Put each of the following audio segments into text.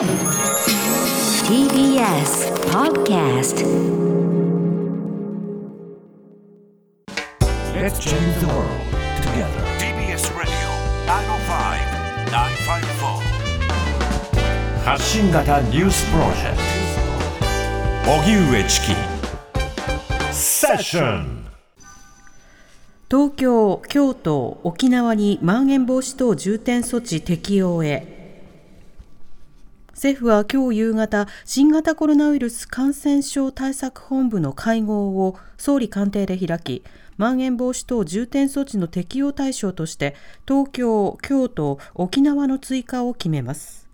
TBS Podcast Let's change the world together. TBS Radio 905-954発信型ニュースプロジェクト荻上チキセッション東京、京都、沖縄にまん延防止等重点措置適用へ政府は今日夕方新型コロナウイルス感染症対策本部の会合を総理官邸で開きまん延防止等重点措置の適用対象として東京、京都、沖縄の追加を決めます。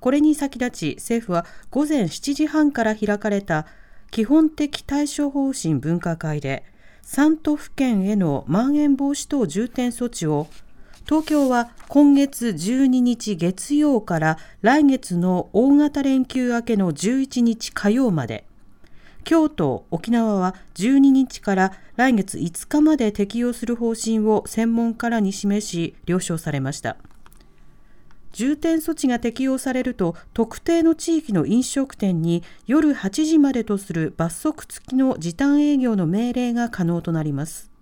これに先立ち政府は午前7時半から開かれた基本的対処方針分科会で3都府県へのまん延防止等重点措置を東京は今月12日月曜から来月の大型連休明けの11日火曜まで。京都、沖縄は12日から来月5日まで適用する方針を専門家らに示し了承されました。重点措置が適用されると特定の地域の飲食店に夜8時までとする罰則付きの時短営業の命令が可能となります。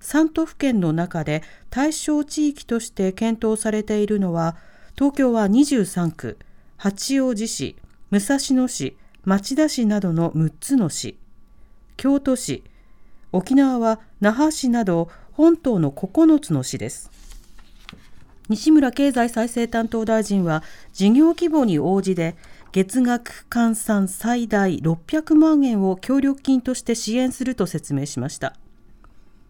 3都府県の中で対象地域として検討されているのは東京は23区八王子市武蔵野市町田市などの6つの市京都市沖縄は那覇市など本島の9つの市です。西村経済再生担当大臣は事業規模に応じて月額換算最大600万円を協力金として支援すると説明しました。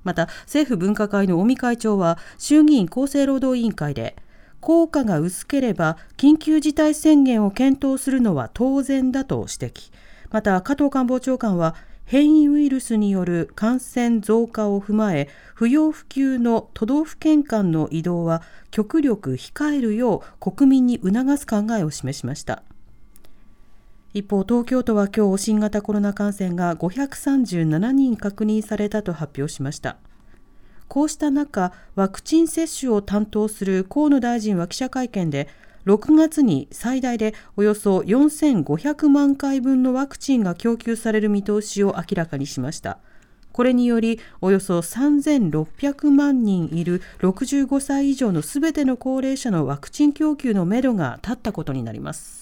また政府分科会の尾身会長は衆議院厚生労働委員会で効果が薄ければ緊急事態宣言を検討するのは当然だと指摘。また加藤官房長官は変異ウイルスによる感染増加を踏まえ不要不急の都道府県間の移動は極力控えるよう国民に促す考えを示しました。一方東京都は今日新型コロナ感染が537人確認されたと発表しました。こうした中ワクチン接種を担当する河野大臣は記者会見で6月に最大でおよそ4500万回分のワクチンが供給される見通しを明らかにしました。これによりおよそ3600万人いる65歳以上のすべての高齢者のワクチン供給のめどが立ったことになります。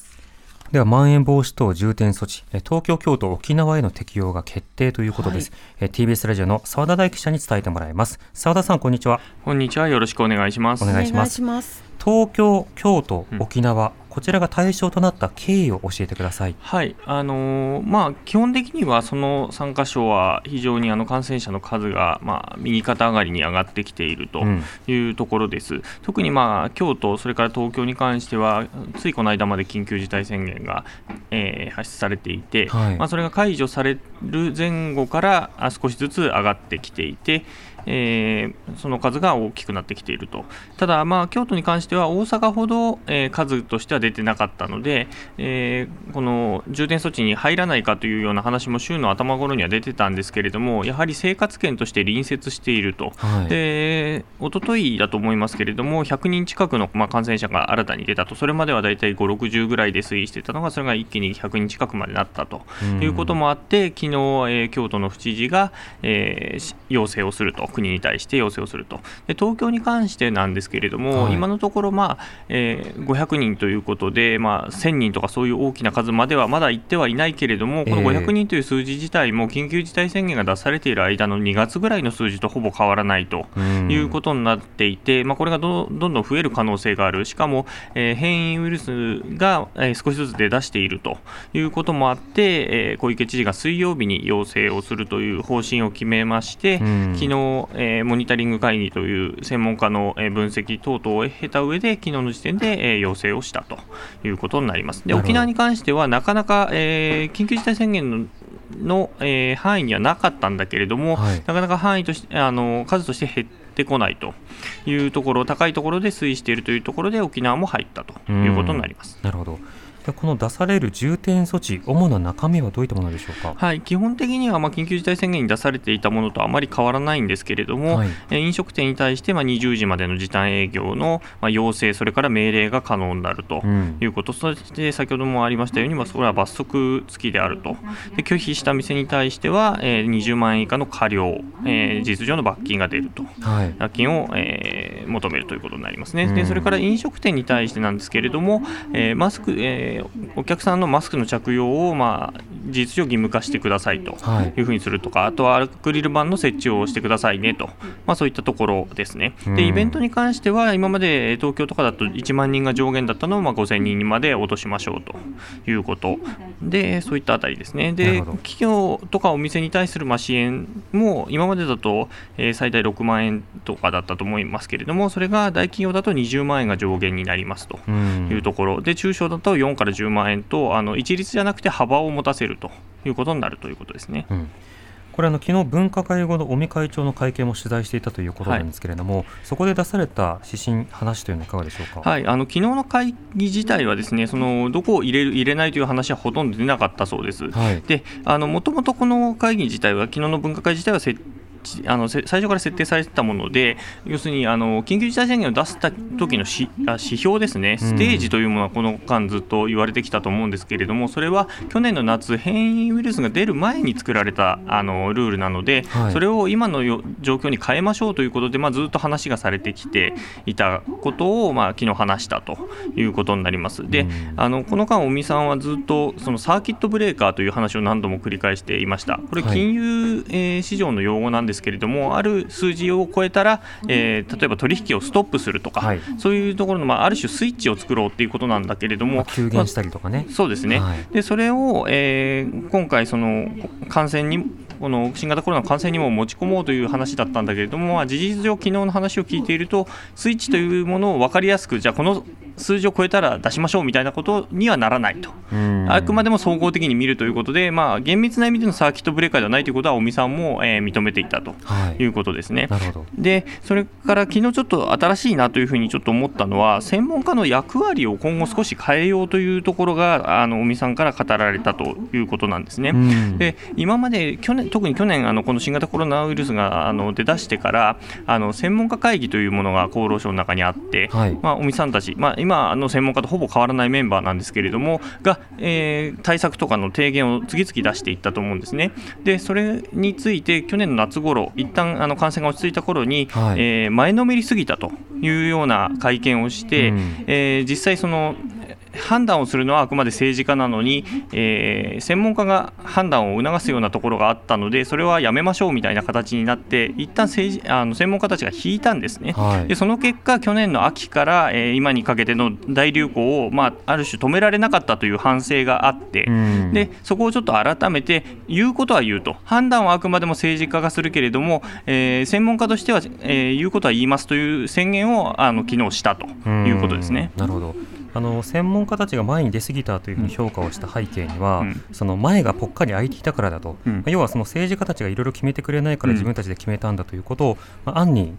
では、まん延防止等重点措置、東京、京都、沖縄への適用が決定ということです。はい、TBS ラジオの澤田大記者に伝えてもらいます。澤田さん、こんにちは。こんにちは。よろしくお願いします。お願いします。ます東京、京都、沖縄、うんこちらが対象となった経緯を教えてください。はい、あのー、まあ基本的にはその3箇所は非常にあの感染者の数がまあ右肩上がりに上がってきているというところです。うん、特にまあ京都それから東京に関してはついこの間まで緊急事態宣言が、えー、発出されていて、はい、まあそれが解除される前後から少しずつ上がってきていて。えー、その数が大きくなってきていると、ただ、まあ、京都に関しては大阪ほど、えー、数としては出てなかったので、えー、この重点措置に入らないかというような話も週の頭頃には出てたんですけれども、やはり生活圏として隣接していると、はい、で一昨日だと思いますけれども、100人近くの、まあ、感染者が新たに出たと、それまでは大体5、60ぐらいで推移していたのが、それが一気に100人近くまでなったと。いうこともあって、昨日、えー、京都の府知事が、えー、要請をすると。国に対して要請をすると、で東京に関してなんですけれども、はい、今のところ、まあえー、500人ということで、まあ、1000人とかそういう大きな数まではまだ行ってはいないけれども、この500人という数字自体も緊急事態宣言が出されている間の2月ぐらいの数字とほぼ変わらないということになっていて、まあ、これがどんどん増える可能性がある、しかも、えー、変異ウイルスが、えー、少しずつ出だしているということもあって、えー、小池知事が水曜日に要請をするという方針を決めまして、昨日えー、モニタリング会議という専門家の分析等々を経た上で、昨日の時点で、えー、要請をしたということになります。で沖縄に関しては、なかなか、えー、緊急事態宣言のの、えー、範囲にはなかったんだけれども、はい、なかなか範囲としてあの数として減ってこないというところ、高いところで推移しているというところで、沖縄も入ったということになります。なるほどこの出される重点措置、主な中身はどういったものでしょうか、はい、基本的にはま緊急事態宣言に出されていたものとあまり変わらないんですけれども、はい、飲食店に対してま20時までの時短営業のま要請、それから命令が可能になるということ、うん、そして先ほどもありましたように、まそれは罰則付きであると、で拒否した店に対しては、え20万円以下の過料、えー、事実上の罰金が出ると、はい、罰金を、えー、求めるということになりますね。でそれから飲食店に対してなんですけれども、えー、マスク、えー、お客さんのマスクの着用を、まあ、事実上義務化してくださいとい。うふうにするとか、はい、あとはアクリル板の設置をしてくださいねと、まあ、そういったところですね。でイベントに関しては、今まで東京とかだと1万人が上限だったのを、まあ、5000人にまで落としましょうということ。で、そういったあたりですね。で企業とかお店に対するまあ支援も今までだと、えー、最大6万円とかだったと思いますけれども、それが大企業だと20万円が上限になりますというところ。で、中小だと4から10万円と、あの一律じゃなくて幅を持たせるということになるということですね。うん。これあの昨日分科会後の尾身会長の会見も取材していたということなんですけれども、はい、そこで出された指針、話というのはいかがでしょうか、はい、あの昨日の会議自体はですねそのどこを入れる入れないという話はほとんど出なかったそうです。はい、でもともとこの会議自体は昨日の分科会自体は設あの最初から設定されてたもので、要するにあの緊急事態宣言を出した時のし指標ですね、ステージというものはこの間ずっと言われてきたと思うんですけれども、それは去年の夏、変異ウイルスが出る前に作られたあのルールなので、はい、それを今の状況に変えましょうということで、まあ、ずっと話がされてきていたことを、まあ、昨日話したということになります。で、あのこの間、尾身さんはずっとそのサーキットブレーカーという話を何度も繰り返していました。これ金融、え市場の用語なんですけれども、ある数字を超えたら、えー、例えば取引をストップするとか、はい、そういうところの、まあ、ある種スイッチを作ろうっていうことなんだけれども、まあ、急減したりとかね、まあ、そうですね、はい、でそれを、えー、今回その感染にこの新型コロナの感染にも持ち込もうという話だったんだけれども、まあ、事実上、昨日の話を聞いていると、スイッチというものを分かりやすく、じゃあ、この数字を超えたら出しましょうみたいなことにはならないと、あくまでも総合的に見るということで、まあ、厳密な意味でのサーキットブレーカーではないということは、尾身さんも、えー、認めていたとい。うことですね。はい、で、それから昨日ちょっと新しいなというふうにちょっと思ったのは、専門家の役割を今後少し変えようというところが、あの尾身さんから語られたということなんですね。で今まで去年特に去年あのこの新型コロナウイルスがあの出だしてからあの専門家会議というものが厚労省の中にあって、はい、まあ、尾身さんたち、まあ、今の専門家とほぼ変わらないメンバーなんですけれどもが、えー、対策とかの提言を次々出していったと思うんですね。でそれについて去年の夏頃一旦あの感染が落ち着いた頃に、はい、えー、前のめりすぎたというような会見をして、うん、えー、実際その判断をするのはあくまで政治家なのに、えー、専門家が判断を促すようなところがあったので、それはやめましょうみたいな形になって、一旦政治あの専門家たちが引いたんですね、はい、でその結果、去年の秋から、えー、今にかけての大流行を、まあ、ある種止められなかったという反省があって、でそこをちょっと改めて、言うことは言うと、判断はあくまでも政治家がするけれども、えー、専門家としては、えー、言うことは言いますという宣言をあの昨日したということですね。なるほどあの専門家たちが前に出過ぎたというふうに評価をした背景には、うん、その前がぽっかり空いていたからだと、うん、要はその政治家たちがいろいろ決めてくれないから自分たちで決めたんだということを、まあ、暗に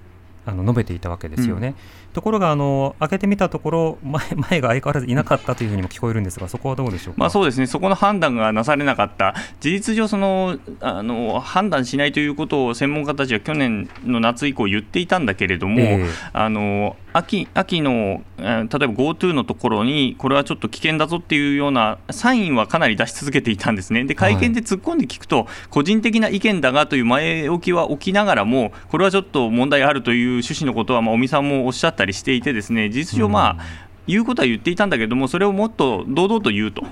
あの述べていたわけですよね。うん、ところがあの開けてみたところ前 前が相変わらずいなかったというふうにも聞こえるんですがそこはどうでしょうまあそうですね。そこの判断がなされなかった。事実上そのあの判断しないということを専門家たちは去年の夏以降言っていたんだけれども、えー、あの秋秋の、例えば GoTo のところに、これはちょっと危険だぞっていうようなサインはかなり出し続けていたんですね、で会見で突っ込んで聞くと、個人的な意見だがという前置きは置きながらも、これはちょっと問題あるという趣旨のことは、まあ、尾身さんもおっしゃったりしていて、ですね事実上、まあ、言うことは言っていたんだけども、それをもっと堂々と言うと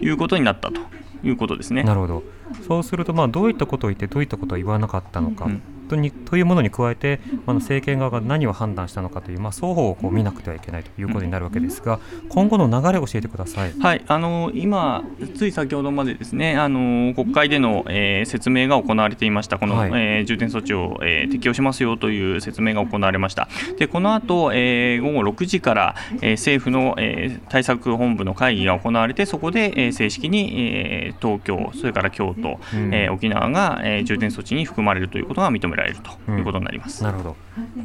いうことになったということですね。なるほどそうすると、まあ、どういったことを言って、どういったことを言わなかったのか。うんとにというものに加えて、あの政権側が何を判断したのかという、まあ、双方をこう見なくてはいけないということになるわけですが、今後の流れを教えてください、はい、あの今、つい先ほどまでですねあの国会での、えー、説明が行われていました、この、はい、えー、重点措置を、えー、適用しますよという説明が行われました。でこの後、えー、午後6時から、えー、政府の、えー、対策本部の会議が行われて、そこで、えー、正式に、えー、東京、それから京都、うん、えー、沖縄が、えー、重点措置に含まれるということが認められるということになります。うん、なるほど。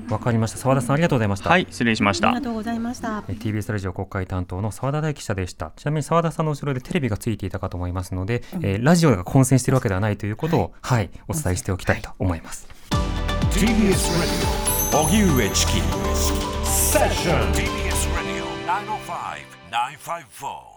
わかりました。澤田さんありがとうございました。はい、失礼しました。ありがとうございました。TBS ラジオ国会担当の澤田大記者でした。ちなみに澤田さんの後ろでテレビがついていたかと思いますので、うん、えー、ラジオが混戦しているわけではないということを、はい、はい、お伝えしておきたいと思います。TBS ラジオ荻上チキセッション TBS ラジオ905-954